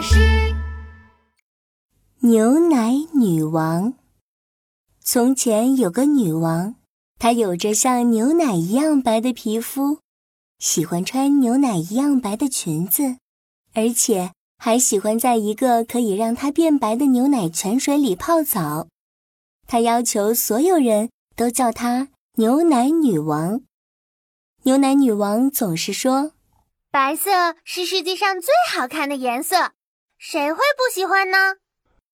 巴士。牛奶女王。从前有个女王，她有着像牛奶一样白的皮肤，喜欢穿牛奶一样白的裙子，而且还喜欢在一个可以让她变白的牛奶泉水里泡澡。她要求所有人都叫她牛奶女王。牛奶女王总是说。白色是世界上最好看的颜色，谁会不喜欢呢？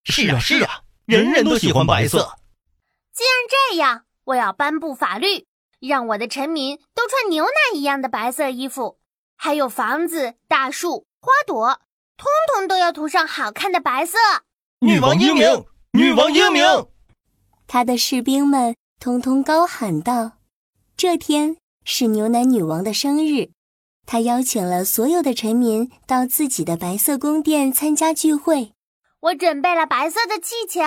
是啊，是啊，人人都喜欢白色。既然这样，我要颁布法律，让我的臣民都穿牛奶一样的白色衣服，还有房子、大树、花朵，通通都要涂上好看的白色。女王英明，女王英明！他的士兵们通通高喊道：“这天是牛奶女王的生日。”他邀请了所有的臣民到自己的白色宫殿参加聚会。我准备了白色的气球、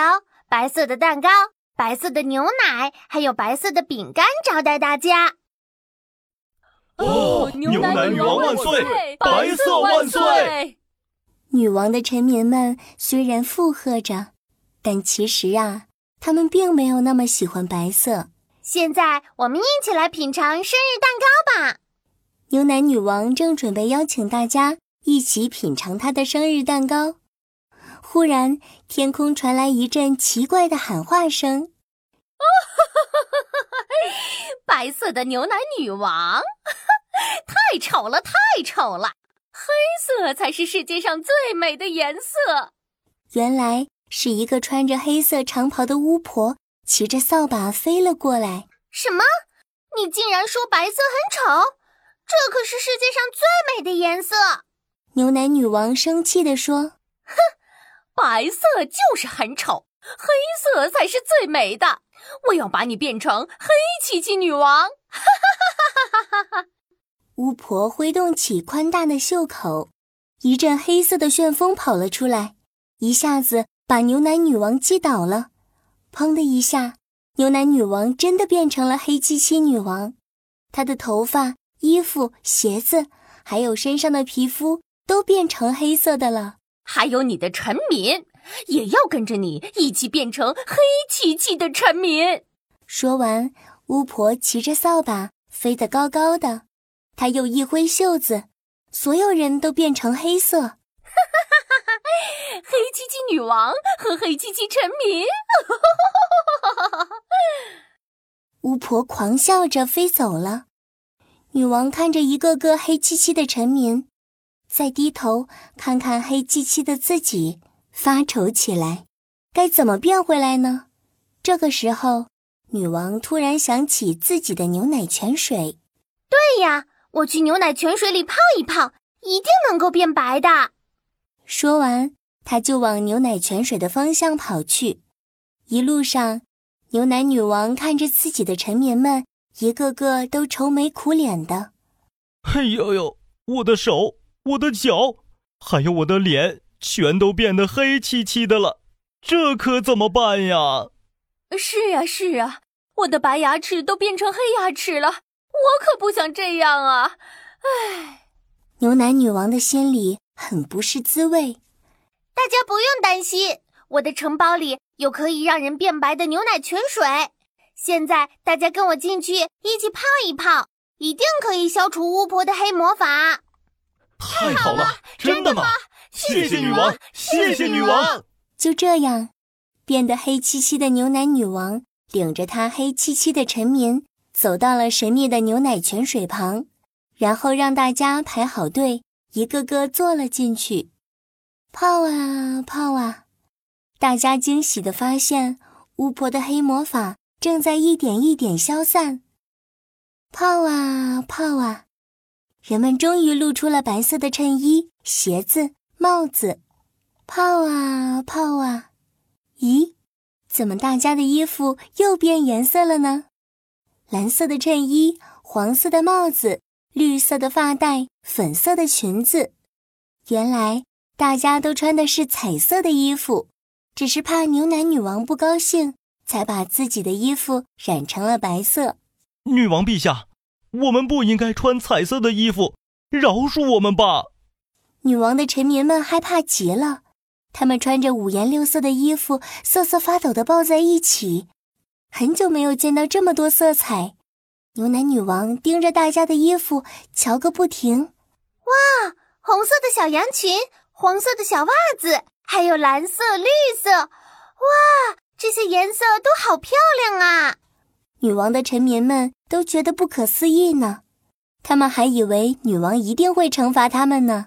白色的蛋糕、白色的牛奶，还有白色的饼干招待大家。哦，牛奶女王万岁！白色万岁！女王的臣民们虽然附和着，但其实啊，他们并没有那么喜欢白色。现在，我们一起来品尝生日蛋糕吧。牛奶女王正准备邀请大家一起品尝她的生日蛋糕，忽然天空传来一阵奇怪的喊话声：“哦 白色的牛奶女王，太丑了，太丑了！黑色才是世界上最美的颜色。”原来是一个穿着黑色长袍的巫婆骑着扫把飞了过来。什么？你竟然说白色很丑？这可是世界上最美的颜色！牛奶女王生气地说：“哼，白色就是很丑，黑色才是最美的。我要把你变成黑漆漆女王！”哈哈哈哈哈哈！巫婆挥动起宽大的袖口，一阵黑色的旋风跑了出来，一下子把牛奶女王击倒了。砰的一下，牛奶女王真的变成了黑漆漆女王，她的头发。衣服、鞋子，还有身上的皮肤都变成黑色的了。还有你的臣民，也要跟着你一起变成黑漆漆的臣民。说完，巫婆骑着扫把飞得高高的，她又一挥袖子，所有人都变成黑色。哈哈哈哈哈！黑漆漆女王和黑漆漆臣民。哈哈哈哈哈！巫婆狂笑着飞走了。女王看着一个个黑漆漆的臣民，再低头看看黑漆漆的自己，发愁起来。该怎么变回来呢？这个时候，女王突然想起自己的牛奶泉水。对呀，我去牛奶泉水里泡一泡，一定能够变白的。说完，她就往牛奶泉水的方向跑去。一路上，牛奶女王看着自己的臣民们。一个个都愁眉苦脸的。哎呦呦，我的手、我的脚，还有我的脸，全都变得黑漆漆的了，这可怎么办呀？是啊，是啊，我的白牙齿都变成黑牙齿了，我可不想这样啊！唉，牛奶女王的心里很不是滋味。大家不用担心，我的城堡里有可以让人变白的牛奶泉水。现在大家跟我进去一起泡一泡，一定可以消除巫婆的黑魔法。太好了，真的吗？谢谢女王，谢谢女王。就这样，变得黑漆漆的牛奶女王领着她黑漆漆的臣民走到了神秘的牛奶泉水旁，然后让大家排好队，一个个坐了进去，泡啊泡啊。大家惊喜地发现，巫婆的黑魔法。正在一点一点消散，泡啊泡啊，人们终于露出了白色的衬衣、鞋子、帽子。泡啊泡啊，咦，怎么大家的衣服又变颜色了呢？蓝色的衬衣，黄色的帽子，绿色的发带，粉色的裙子。原来大家都穿的是彩色的衣服，只是怕牛奶女王不高兴。才把自己的衣服染成了白色。女王陛下，我们不应该穿彩色的衣服，饶恕我们吧。女王的臣民们害怕极了，他们穿着五颜六色的衣服，瑟瑟发抖地抱在一起。很久没有见到这么多色彩，牛奶女王盯着大家的衣服瞧个不停。哇，红色的小羊裙，黄色的小袜子，还有蓝色、绿色，哇，这些颜色都好漂亮啊！女王的臣民们都觉得不可思议呢，他们还以为女王一定会惩罚他们呢。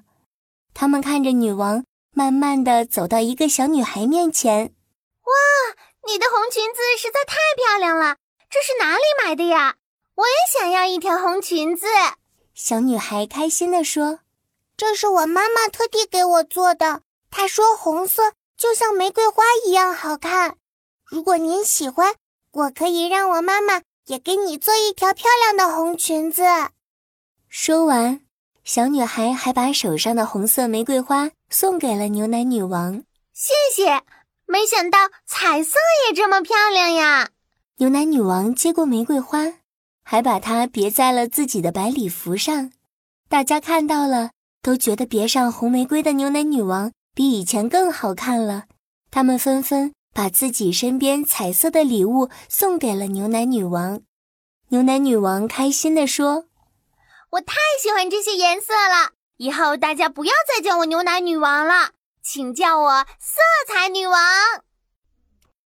他们看着女王慢慢的走到一个小女孩面前，哇！你的红裙子实在太漂亮了，这是哪里买的呀？我也想要一条红裙子。小女孩开心地说：“这是我妈妈特地给我做的。她说红色就像玫瑰花一样好看。如果您喜欢，我可以让我妈妈也给你做一条漂亮的红裙子。”说完，小女孩还把手上的红色玫瑰花送给了牛奶女王。谢谢。没想到彩色也这么漂亮呀！牛奶女王接过玫瑰花，还把它别在了自己的白礼服上。大家看到了，都觉得别上红玫瑰的牛奶女王比以前更好看了。他们纷纷把自己身边彩色的礼物送给了牛奶女王。牛奶女王开心地说：“我太喜欢这些颜色了，以后大家不要再叫我牛奶女王了。”请叫我色彩女王。